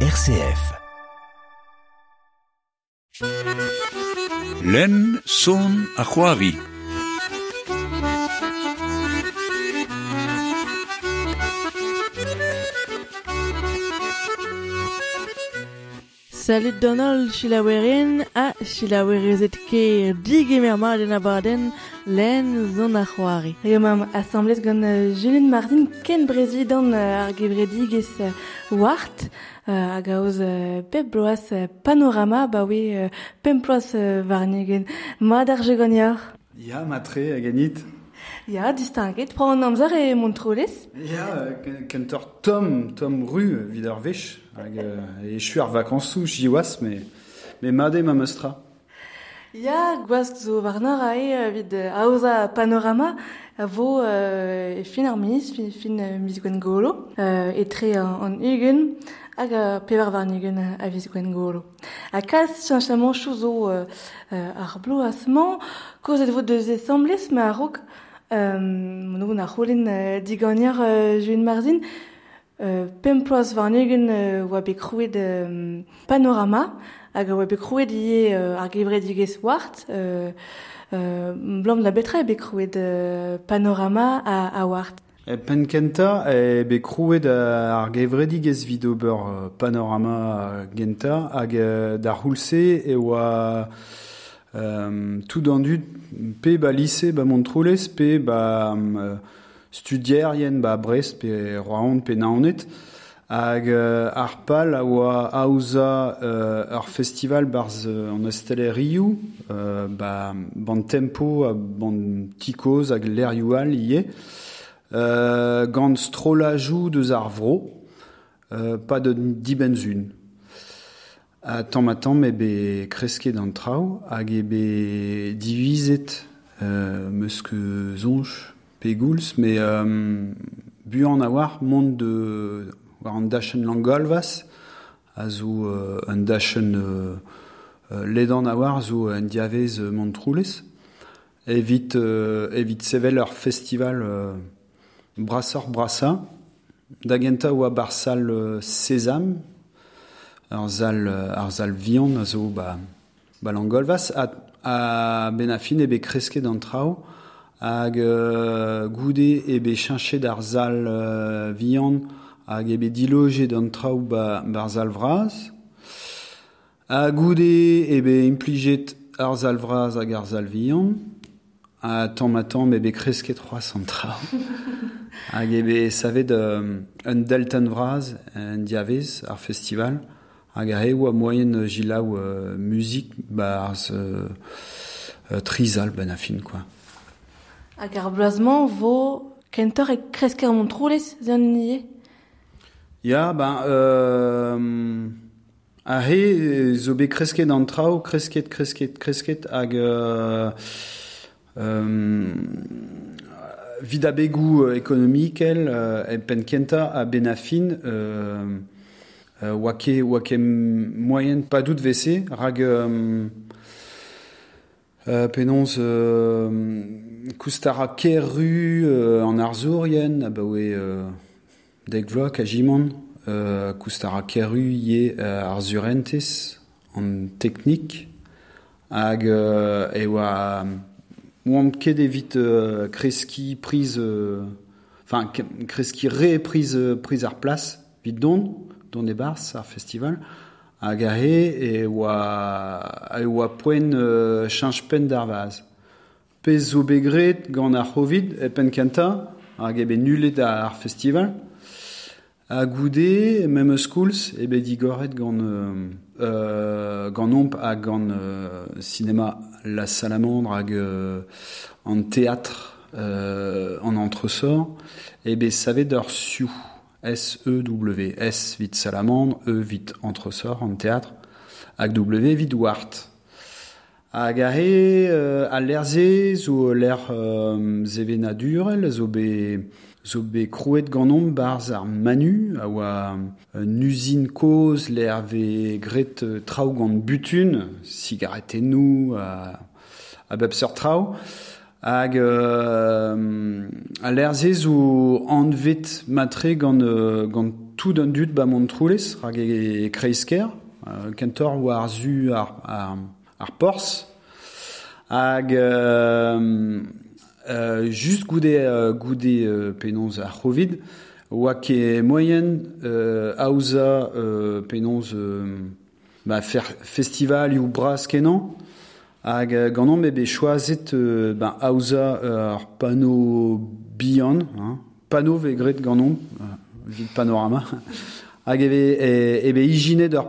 RCF. Len son a c'hoari. Salut Donald Chilawerin a Chilawerezet ke digemer ma den abaden len zon a c'hoari. Eo mam, assemblez gant uh, Julien Martin ken brezidant uh, ar gevredigez uh, wart uh, hag aoz uh, pep bloaz uh, panorama, ba oui, uh, pep bloaz uh, varnegen. Ma d'ar jegonior Ya, ma tre, hag. Ya, distinguet, pra an amzer e montrolez. Ya, kentor tom, tom ru, vid ar vech, hag euh, e chu ar vakansou, jiwas, me, me made ma meustra. Ya, gwaz zo varnar a e vid aoza panorama, a vo e fin ar miz, fin, fin miz gwen golo, e tre an ugen, hag a pevar war ugen a viz gwen golo. A kalz chanchamant chouzo ar blo asman, kozet vo deus esambles ma a rog, mon ogon ar c'holen diganiar juen marzin, pemploaz war ugen oa bekrouet panorama, hag oa bekrouet ie ar gevret digez wart, euh, euh, blant la betra be krouet de panorama a, a wart. E penkenta be krouet ar gevredig ez vid ober panorama genta hag d'ar hulse e oa um, tout an dud pe ba lise ba montroulez pe ba um, studierien ba brest pe roaond pe naonet. Hag euh, ar pal a aouza euh, ar festival barz euh, an estelle Riou euh, ba ban tempo a ban tikoz hag l'air youal ie euh, gant strolajou deus ar vro euh, pa de dibenzun a tamm a tamm e be kreske d'an traoù hag e be divizet euh, meus que zonj pe gouls me euh, buan a war de war an dachenn langolvas, a zo euh, an dachen euh, ledan a war zo an diavez euh, montroulez, evit, euh, evit sevel ur festival euh, Brassor Brassa, dagenta oa bar sal euh, sesam, ar zal, ar zal vian a zo ba, ba langolvas, a, a ben a fin ebe kresket an trao, hag euh, goude ebe chanchet d'ar zal euh, vian, hag e be diloge d'an trao ba, bar zal vraz a goude e be impliget ar zal vraz hag ar zal vihan a tamm a tamm e be kreske 300 trao hag e be savet euh, un deltan vraz un diavez ar festival hag a oa moyen jilaou euh, musique ba euh, euh, trizal ben a fin quoi. Hag ar blazman vo kentor e kresker montrolez zan nie. Ya, ben, euh, a he zo be kresket an trao, kresket, kresket, kresket, hag... Euh, euh, vida begou ekonomikel euh, e penkenta a benafin euh, euh, oa ket oa ket moyen pa dout vese rag euh, euh, penons euh, koustara kerru euh, an arzourien a bawe euh, a jimon, euh, koustara kerru ie euh, ar zurentez an teknik, hag euh, e oa oam ket evit kreski prise, euh, enfin kreski re prise, euh, prise ar plas, vid don, don e bars ar festival, hag a he e oa, e poen euh, chanj pen d'ar vaz. Pez zo begret gant ar c'hovid e pen hag ebe nulet ar festival, a goude, mem eus skouls, ebe digoret gant, euh, euh, gant omp hag gant euh, cinema La Salamandre hag euh, an teatr euh, an entresort, ebe savet d'ar. S-E-W. S vite salamandre, E vite entresort en théâtre, hag W vite wart. a gare euh, a lerze zo ler euh, zevenadurel zo be zo be krouet ganom barz ar manu a oa un usine koz ler ve gret trao gant butun sigaretennou a, a bepser trao hag euh, a lerze zo anvet matre gant, gant tout d'un dut ba mont troulez hag e, e kreisker euh, kentor war zu ar, ar ar pors Hag euh, euh, just goude, euh, goude euh, penons ar covid oa ke moyen euh, aouza euh, penons euh, ba fer, festival ou bras kenan, hag ganon be choazet euh, ben aouza euh, ar pano bihan, hein, pano vegret ganon, euh, vid panorama, hag eve, e, ebe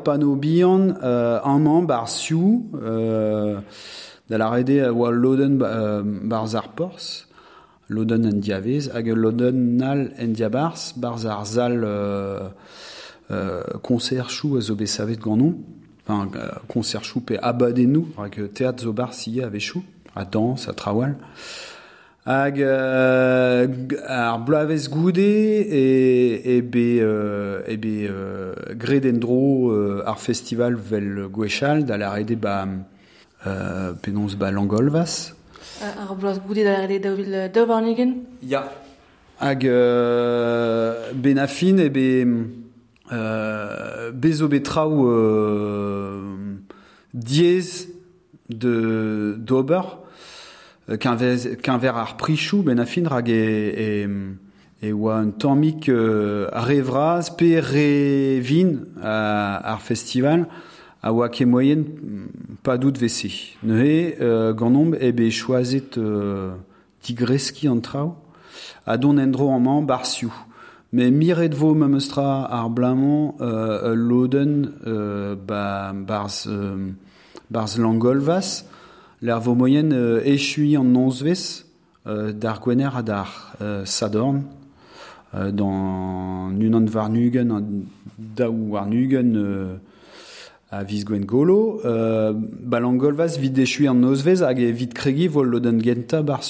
pano bihan euh, bar euh, da la loden euh, bar zar pors, loden en diavez, hag loden nal en diabars, bar zar zal euh, euh, chou a zo enfin, euh, concert chou pe abadennou, hag teat a trawal, hag euh, ar blavez goude e, e be, euh, e be euh, gred en dro euh, ar festival vel gwechal da la rede ba euh, penons ba langolvas. Ar blavez goude da la rede da vil deuvarnigen ya. Hag euh, ben afin e be euh, bezo betrao euh, diez de d'ober. Euh, qu'un ver, qu'un ver ar prichou ben a fin rag e, e, e oa un tammik euh, revraz pe revin a, ar festival a oa ket moyen mm, pa dout vese. Neuhe, euh, ganomb e be choazet euh, digreski an trao, a don endro an man barsiou. Me miret vo memeustra ar blamant euh, loden euh, ba, barz, euh, barz langolvas, l'ar vo moyen euh, echui an nonzvez euh, d'ar gwener ha d'ar euh, sadorn euh, dans unan varnugen daou varnugen euh, a viz gwen golo. Euh, balangolvaz vid echui an nozvez hag e vid kregi vol loden genta bar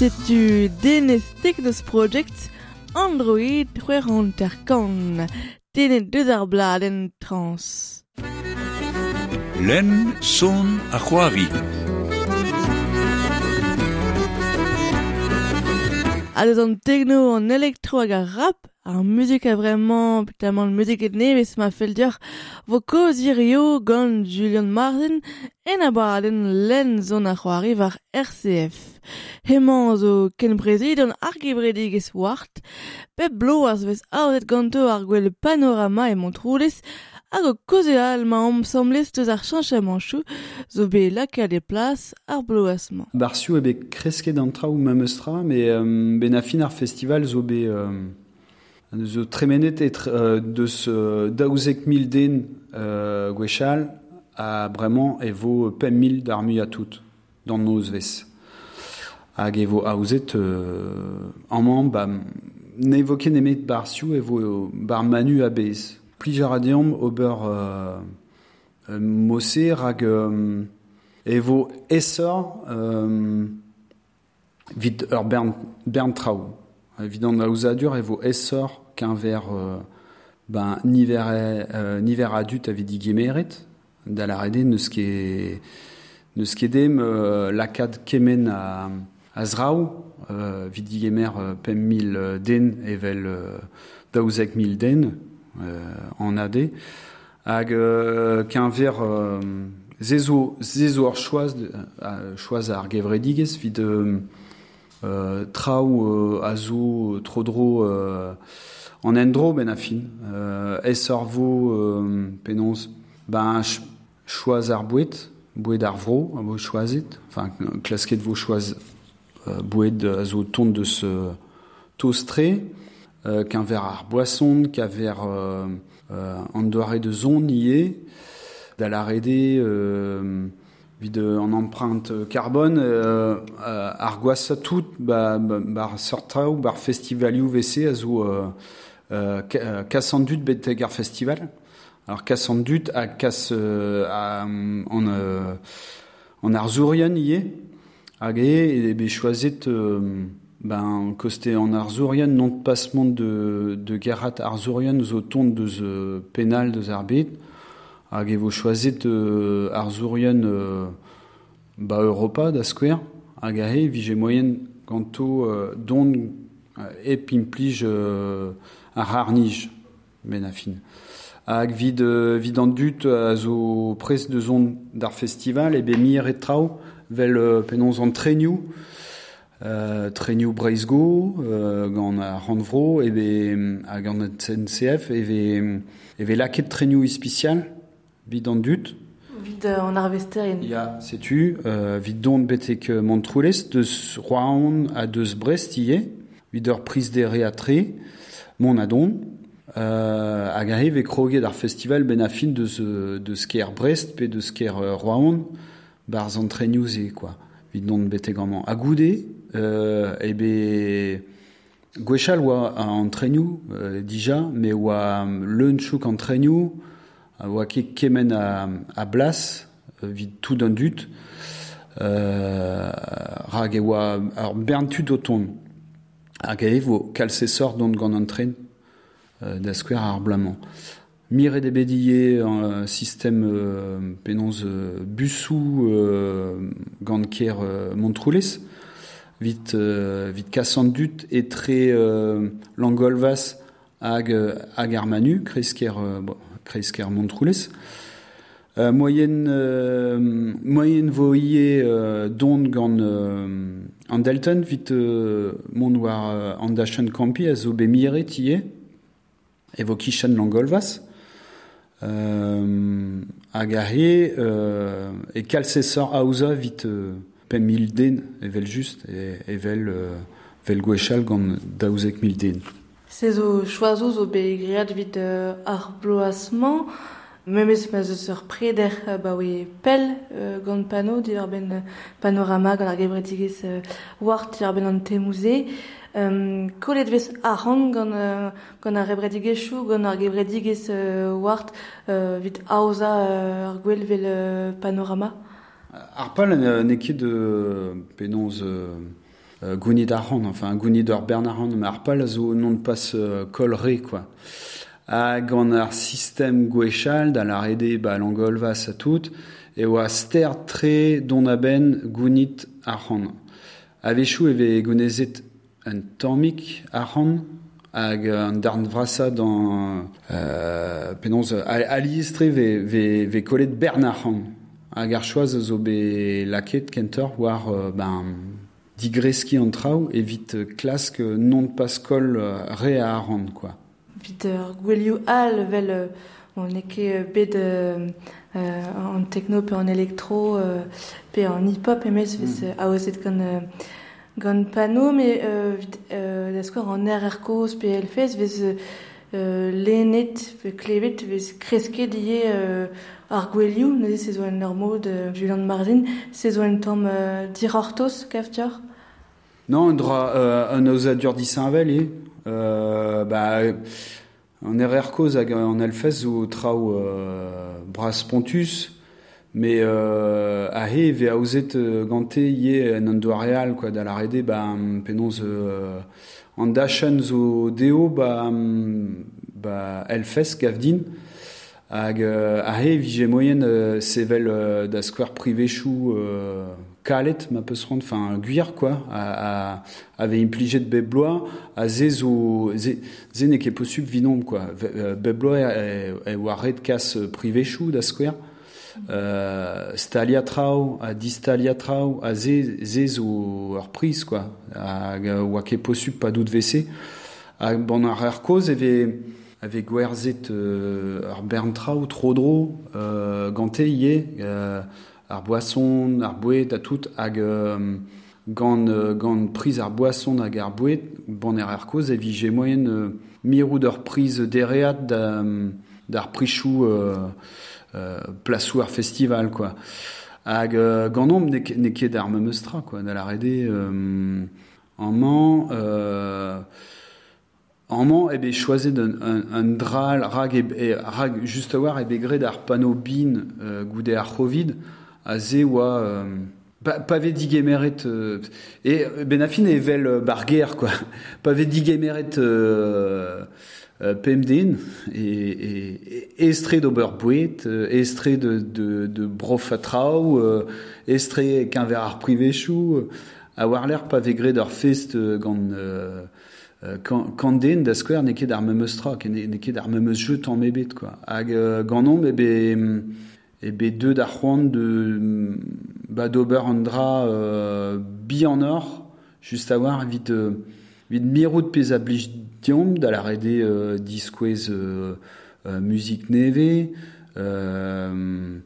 setu denestek deus Project Android c'hwer ter kan, tenet deus ar bladen trans. Len son a c'hoari. A deus an techno, an elektro hag ar rap, ar muzik a vremañ, petamant an muzik et nevez ma fel dire, vo Rio irio gant Julian Martin en a baden len zon a c'hoari var RCF. Hemañ zo ken prezidon ar gebredig wart, pep bloaz vez aouzet ganto ar gwell panorama e montroulez, hag o koze al ma om semblez teus ar chanchamanchou, zo be laka de plas ar bloazman. Barsiou ebe kreske d'antra ou mamestra, mais euh, ben a fin ar festival zo be... Euh, zo tremenet et euh, de ce daouzek mil den euh, gwechal a vraiment e vo pem mil d'armu a tout dans nos ves. Hag e vo aouzet euh, an man, ba, ne emet bar manu a bez. Ober euh, euh, mosse hag euh, e vo essor vid ur bern, bern trao. Vos essor qu'un verre euh, ben niver euh, niver adut avait dit rede ne ce qui ce qui est euh, la kemen Azrao euh, vidi gemer euh, pem mil euh, den evel daouzek mil den en AD hag qu'un verre zezo zezo ar choaz choaz ar vid euh, trodro en endro ben a fin. Euh, essorvo euh, penons ben ch choaz ar bouet bouet ar a vo choazit enfin klasket vo choaz euh, bouet azo ton de ce tostré euh, qu'un verre ar boisson qu'un verre euh, euh, en doare de zon nié da la rede euh, vid en empreinte carbone euh, euh, ar gwasa tout ba, ba, bar sortrao bar festivalioù vc a zo euh, euh, festival. Alors kassandut a kas euh, a, en euh, ie hag e e be choisit euh, ben koste en ar zourian non de passement de de gerat ar zourian zo ton de ze penal de zarbit hag e choisit euh, ar zourian euh, ba Europa da square. Hag a he vije moyen ganto euh, don euh, e pimplij euh, ar harnij ben a fin. Hag vid, euh, dut a zo pres de zon d'ar festival e be mi e trao vel euh, penons an trenioù euh, trenioù Breizgo euh, gant a Ranvro CNCF e ve, e ve laket trenioù ispicial vid an dut Vid euh, an arvester. Ya, setu, euh, vid don betek euh, Montroules, deus Rouen a deus Brest ie, vid ur mon a don, euh, hag arrive e kroget ar festival ben a fin deus, euh, deus ker Brest pe deus ker euh, Rouen, bar zantrenioù e, quoi. Vid don betek amant. A goude, euh, e be... Gwechal oa an trenioù, euh, dija, me oa leunchouk an trenioù, oa ket kemen a, a blas, euh, vid tout d'un dut, euh, rag e oa ar berntud o ton. Hag e vo kalse sort don gant an tren euh, da skwer ar blamant. Mire de bedie un système euh, euh, busou euh, gant ker euh, Montroules, vit, euh, vit kassant dut etre euh, langolvas hag, hag ar manu, kresker, euh, bon, kresker Montroules. Euh, moyenne, euh, moyenne voye euh, don gant euh, an Delton vit euh, mon war euh, an dachan campi a zo be mire tie e vo kichan langolvas euh, hag a he euh, e kalse sor aouza vit euh, pem mil den evel just e, evel euh, vel gwechal gant daouzek mil den. Se zo choazo zo be griad vid euh, euh, ba we pel euh, gant pano di ar euh, panorama euh. Um, kolet vez arang gant, uh, gant ar rebredigezoù, gant ar gebredigez uh, wart uh, vit aoza uh, ar gwell vel uh, panorama. Ar pal uh, ne ket uh, penonz euh, gounid ar ran, enfin gounid ar bern ar ran, mais ar pal a zo non pas euh, kolre, quoi. Hag an ar sistem gwechal, da la rede ba l'angol vas a tout, e oa ster tre don a ben gounit ar ran. Avechou eve gounezet un tammik ar ran, hag an darn vrasa dans euh, penons aliestre ve, ve, ve kolet Bernard hag ar choaz zo be laket kentor war euh, ben digreski an trao evit klask non paskol re a aran quoi. Vit ur gwelioù al vel euh, on eke bet euh, en techno pe en électro euh, pe en hip-hop emez vez mm. aozet gant euh, gant pano me euh, euh, da skor an RR koz pe elfez vez euh, lenet ve klevet vez euh, ar gwelioù ne se zo en ur mod euh, Julian Martin se Non, un dra euh, un oza dur disanvel e. Euh, bah, an RR koz hag an zo trao euh, bras pontus, mais euh, a he ve euh, gante ie en an doa real, quoi, da la rede, ba, penoz euh, an dachan zo deo, ba, ba elfez gavdin, hag euh, a he vije moyen euh, sevel euh, da square privé chou euh, kalet ma peus rond enfin guir quoi a, a impligé de bebloa a ze zo ze, ze possible vinom quoi. Euh, bebloa e, e kas privé chou da square euh, stalia trao, a distalia trao, a ze, ze zo ur priz, quoi, a, oa ket posub pa dout vese. A bon ar ar koz eve, eve gwerzet euh, ar bern trao, tro dro, euh, gante ie, euh, ar boason, ar bouet, a tout, hag... Euh, gant, euh, gant priz ar boason hag ar bouet, bon er ar koz, evi je moyen euh, mirou d'ar priz dereat da, d'ar prichou euh, euh, plasou ar festival, quoi. Hag euh, gant nom ne, ket d'ar meustra, quoi, da la rede euh, en man... Euh, En man, ebe choiset un, un, un dral rag, e, e, rag just a war ebe gred ar pano bin euh, goude ar chovid, a ze euh, pa, pa ve digemeret euh, et benafin e vel euh, barguer quoi pa ve digemeret euh, euh, PMDN et, estre d'Oberbouet, euh, estre de, de, de Brofatrau, euh, estre qu'un verre privé chou, euh, a war l'air pa vegre d'ar fest gant euh, kanden da square ne ket ar memeus tra, ne ket ar memeus jeu tan mebet, quoi. Hag gant nom, ebe, et be deux d'arjuan de ba d'ober andra euh, en or juste à voir vite vite miro de pez da la rede euh, musique neve euh,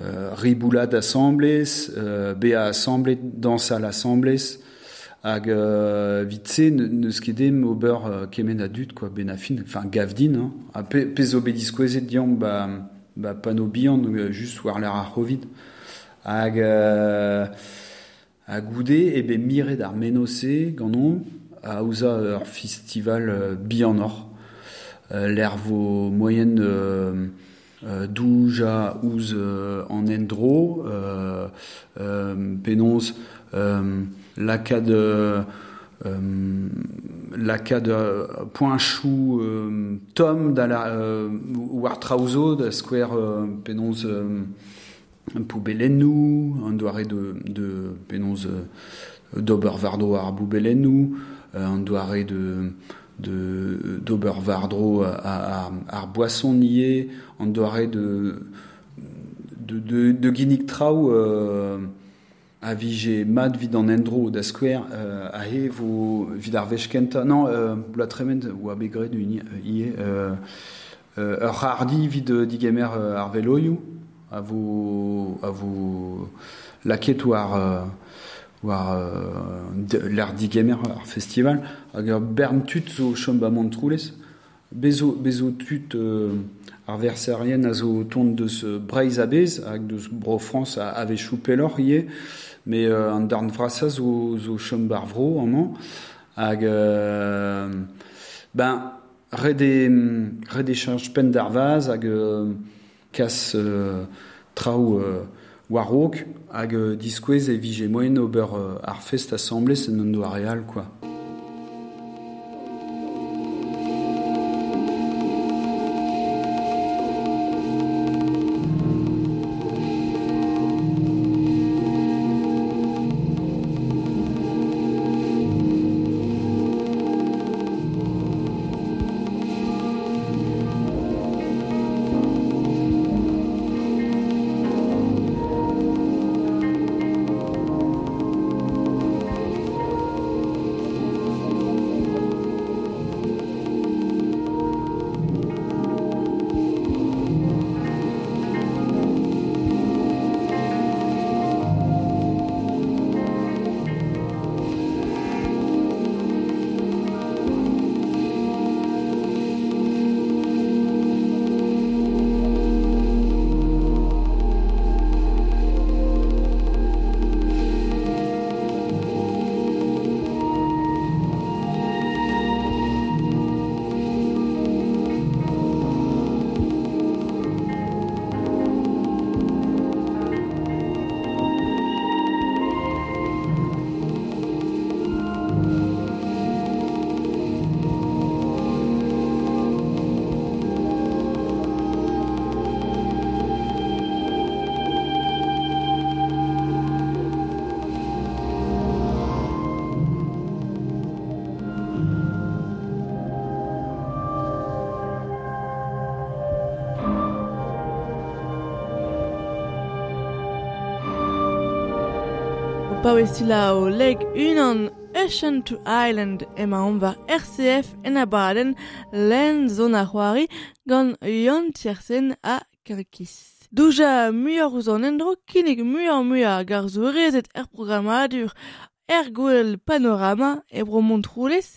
euh, riboula d'assemblées euh, be a assemblée danse à l'assemblée hag euh, vite se ne skedem ober euh, kemen adut quoi benafin enfin gavdin hein. a pe, pez obe disquezet diom ba ba pano bihan euh, just war l'air ar hovid hag euh, a be mire d'ar ganon a ouza ur festival euh, bihan or euh, vo moyenne douja euh, en endro euh, euh, penons euh, lakad euh, euh, lakad euh, point chou euh, tom da la war trauzo da square euh, poubelenou an doare de, de penons euh, d'obervardo ar boubelenou euh, an doare de de ar boisson nié an doare de de de, trau euh, a vije mat vid an endro da square euh, a he vo vid ar vechkenta non euh, la trement ou a begret du ie euh, euh, ur hardi vid euh, digemer euh, ar veloioù a vo a vo laket war euh, l'ar digemer ar festival hag ur bern tut zo chom ba mont troulez. Bezo, bezo tut euh, ar versarien a zo tont deus breiz a bez hag deus bro France a ave choupelor ie. Me euh, an darn vrasa zo, zo chom bar vro an hag euh, ben rede, rede chanj pen d'ar vaz hag euh, kas euh, trao euh, warok hag euh, diskwez e vije moyen ober euh, ar fest assemblée c'est non do real quoi Paouestila o leg unan Ocean to Island emaon war RCF en abaden len zon a c'hoari gant yon tiersen a karkis. Douja muioc'h ouzon endro kinnig muioc'h muioc'h gar zo rezet er programadur er gwell panorama e bro montroulez,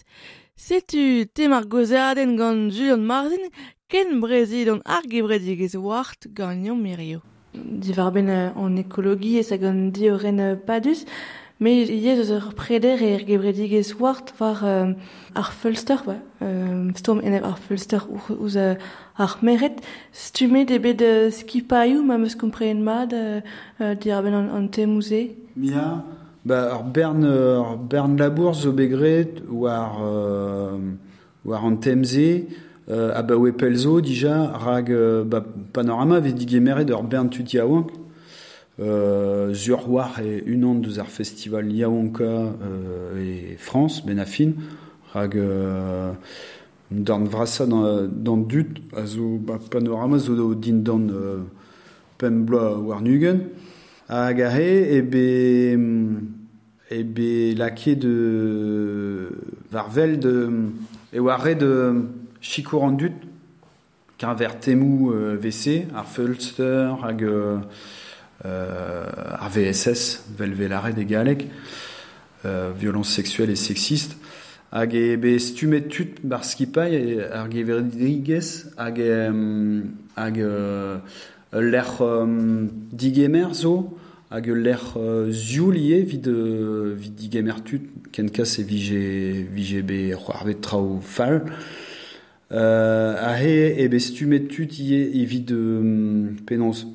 setu temar gozaden gant Julian Martin ken brezid an ar gebredig ez oart gant yon mirio. divarben an ekologi e sagon di oren padus, Me yez eus ur preder e er gebredig ez wart war euh, ar fölster, ba, euh, stom enep ar fölster ouz uh, ar meret, stume de bet uh, ma meus komprehen mad uh, di ben an, an te mouze. Mia ba, ar bern, ar bern labour zo begret ou ar, euh, ou ar an temze, uh, a ba oe pelzo dija rag uh, ba, panorama ve digemeret ur bern aouank. Euh, sur war et une an deus ar festival Yaonka euh, et France, Benafin, rag euh, d'an vrasa dans, dans dut, a zo ba, panorama zo din dan euh, pembla war nugen, hag a he, e be, e be lake de varvel de, e war re de sikour an dut, kar ver temou euh, VC, ar Fulster, hag euh, ar VSS, vel velare de galek, euh, violence sexuelle et sexiste, hag e be stumet tut bar skipai ar geverdigez hag, um, hag euh, l'er um, digemer zo, hag l'er euh, ziou vid, euh, vid digemer tut, ken kas e vige, vige be c'hoarvet trao fall, euh, a he e be stumet tut ie evit euh, penons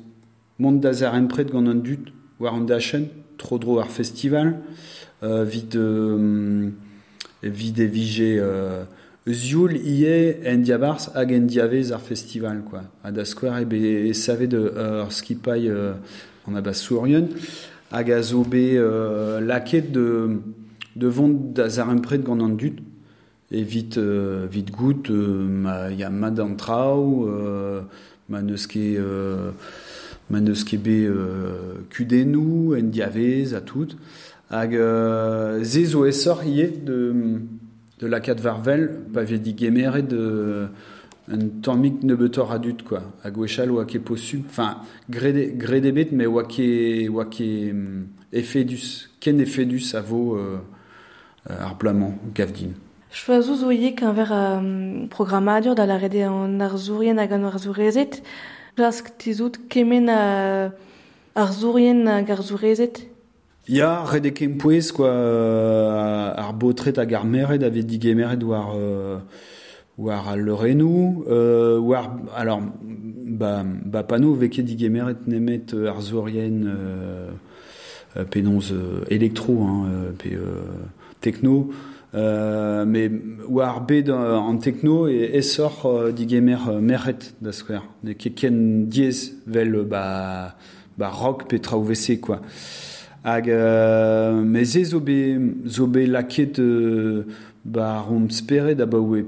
mont da zar empret gant an dut war an dachen, tro dro ar festival, euh, vid, euh, vid e vige euh, zioul ie en diabars hag en diavez ar festival, quoi. A da skwer ebe e save de ur skipai euh, an a bas sourien, hag a zo be euh, laket de, de vont da zar empret gant an dut, e vit, euh, vit gout, ma, ya mad an trao, euh, ma neus ket... Euh, ma neus ket be euh, kudennou, en diavez, a tout. Hag euh, ze zo esor de, de la kat varvel, pa vie di gemere de un tammik nebetor adut, quoi. Hag wechal oa ket posub, enfin, grede, grede bet, me oa ket, oa ket um, efedus, ken efedus a vo euh, ar blaman, zo ie qu'un ver um, programadur da la rede an ar zourien hag an ar zourezet, Plask tizout kemen a ar zourien hag ar zourezet Ya, rede kem pouez, quoi, euh, ar botret ar meret war, euh, war al euh, war, alors, ba, ba veke nemet euh, ar zourien euh, euh, penonz euh, hein, euh, pe, euh, techno, Euh, mais war bet en techno et essor euh, digemer euh, meret da skwer de keken diez vel ba ba rock pe trauvese quoi. Hag euh, mais zo be zo be laket euh,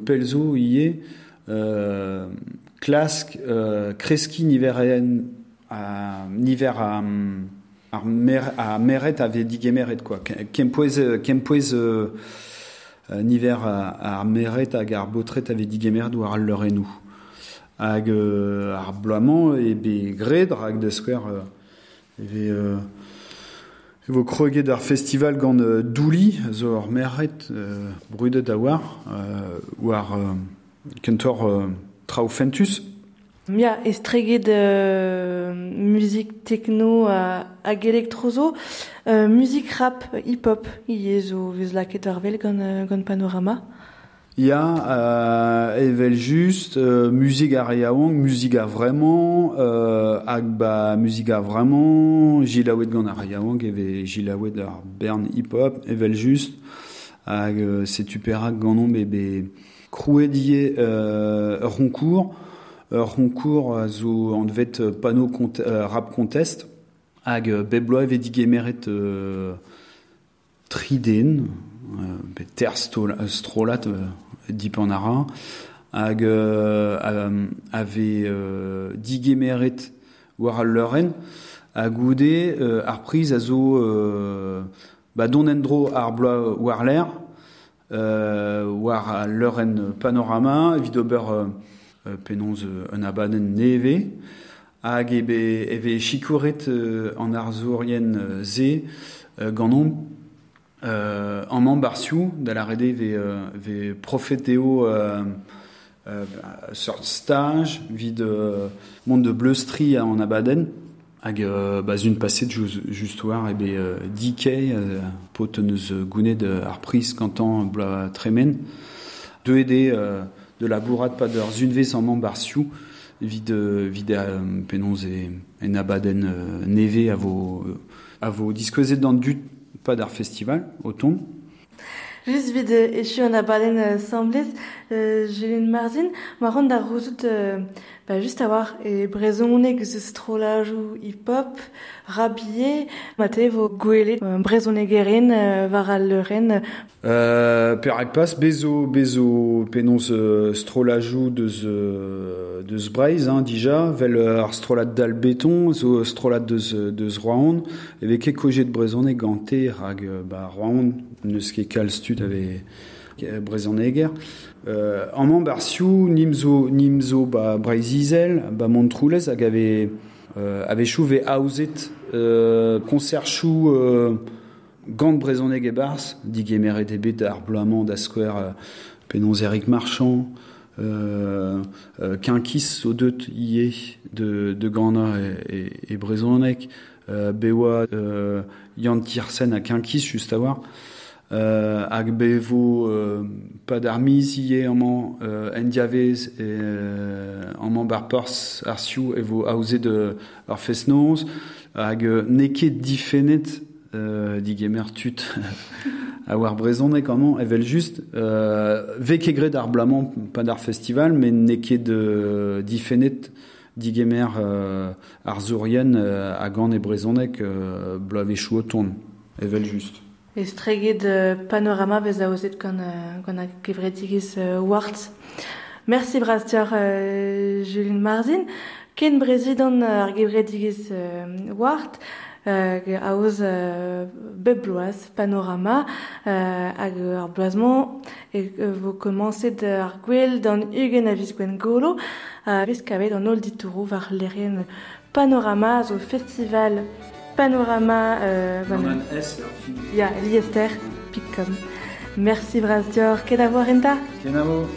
pelzo ie euh, klask euh, kreski niveren a niver a a, mer, a quoi kem poez kem poez euh, euh, niver ar meret hag ar botret ave digemerd war al lerenou. Hag euh, ar bloamant e be gred hag de skwer kreget ar festival gant euh, douli zo ar meret euh, brudet a war euh, war euh, kentor trao fentus Ya, estreget de musique techno a, hag elektrozo, euh, rap, hip-hop, ie zo vez laket arvel gant, euh, gant panorama. Ya, euh, evel just, euh, musique a reaouang, musique a vraiment, euh, hag ba vraiment, jilaouet gant ar bern hip-hop, evel just, hag euh, setu perak gant ombe roncourt, roncourt a zo an devet euh, euh, rap contest, hag euh, beblo eve digemeret euh, triden, euh, be ter strolat, euh, dip an ara, hag euh, euh, ave euh, digemeret war al leuren, euh, euh, ba don endro ar bloa war euh, panorama evit euh, penonz euh, un neve hag ebe eve chikouret euh, an euh, ze euh, ganon euh, an mambarsiou da la rede ve, ve sort stage vid euh, monde de bleustri en abaden hag euh, baz un passet just, war ebe euh, dikei euh, poteneus gounet ar pris kantan bla tremen de ede euh, de la bourrade pas d'heures une vez en mambarsiou vid euh, vid euh, penonz e en abaden euh, neve a vos euh, a vos disquezet dans du pas d'art festival automne Just vid euh, echu an abaden euh, samblez, euh, Julien Marzin, ma ronde ar rozout, euh, bah, just a war e brezonek eus strolajou hip-hop, rabie, mate vo gwelet euh, brezonek eren, euh, var al leuren, Euh, per hag pas bezo bezo penons euh, strolajou deus euh, deus breiz hein, dija vel euh, dal beton zo strolat deus euh, deus roaon eve ket kojet brezoneg gante hag euh, ba roaon neus ket ave euh, brezoneger euh, an man barsiou nimzo nimzo ba breiz izel ba montroulez hag ave euh, ave chou ve euh, chou euh, gant brezoneg e bars, dig bloamant da skwer euh, Marchand, euh, euh, kinkis o deut de, de gana e, e, e brezoneg, euh, bewa euh, Yann Tiersen kinkis just a war, euh, hag bevo euh, pa d'ar miz ie amman euh, endiavez e euh, amman bar pors ar siou e vo aouze de ar fesnoz, hag neket difenet euh, digemer tut a war brezonek amman evel just euh, vekegret ar blamant pa d'ar festival mais neket de difenet digemer euh, ar zourien euh, a gant e brezonek euh, blave chou o ton evel just E streget panorama vez a ozet gant, uh, gant a kevredigez uh, wart. Merci brastior, uh, Julien Marzin. Ken brezidon ar gevredigez uh, wart. Uh, a oz uh, bep bloaz, panorama, uh, hag ar bloazman e uh, vo komanset ar gwell d'an ugen a viz gwen golo a uh, vez kavet an ol ditourou var lerien panorama zo festival panorama euh, gant S Ya, Liester, Picom. Merci Brastior, ket a voir enta Kenavo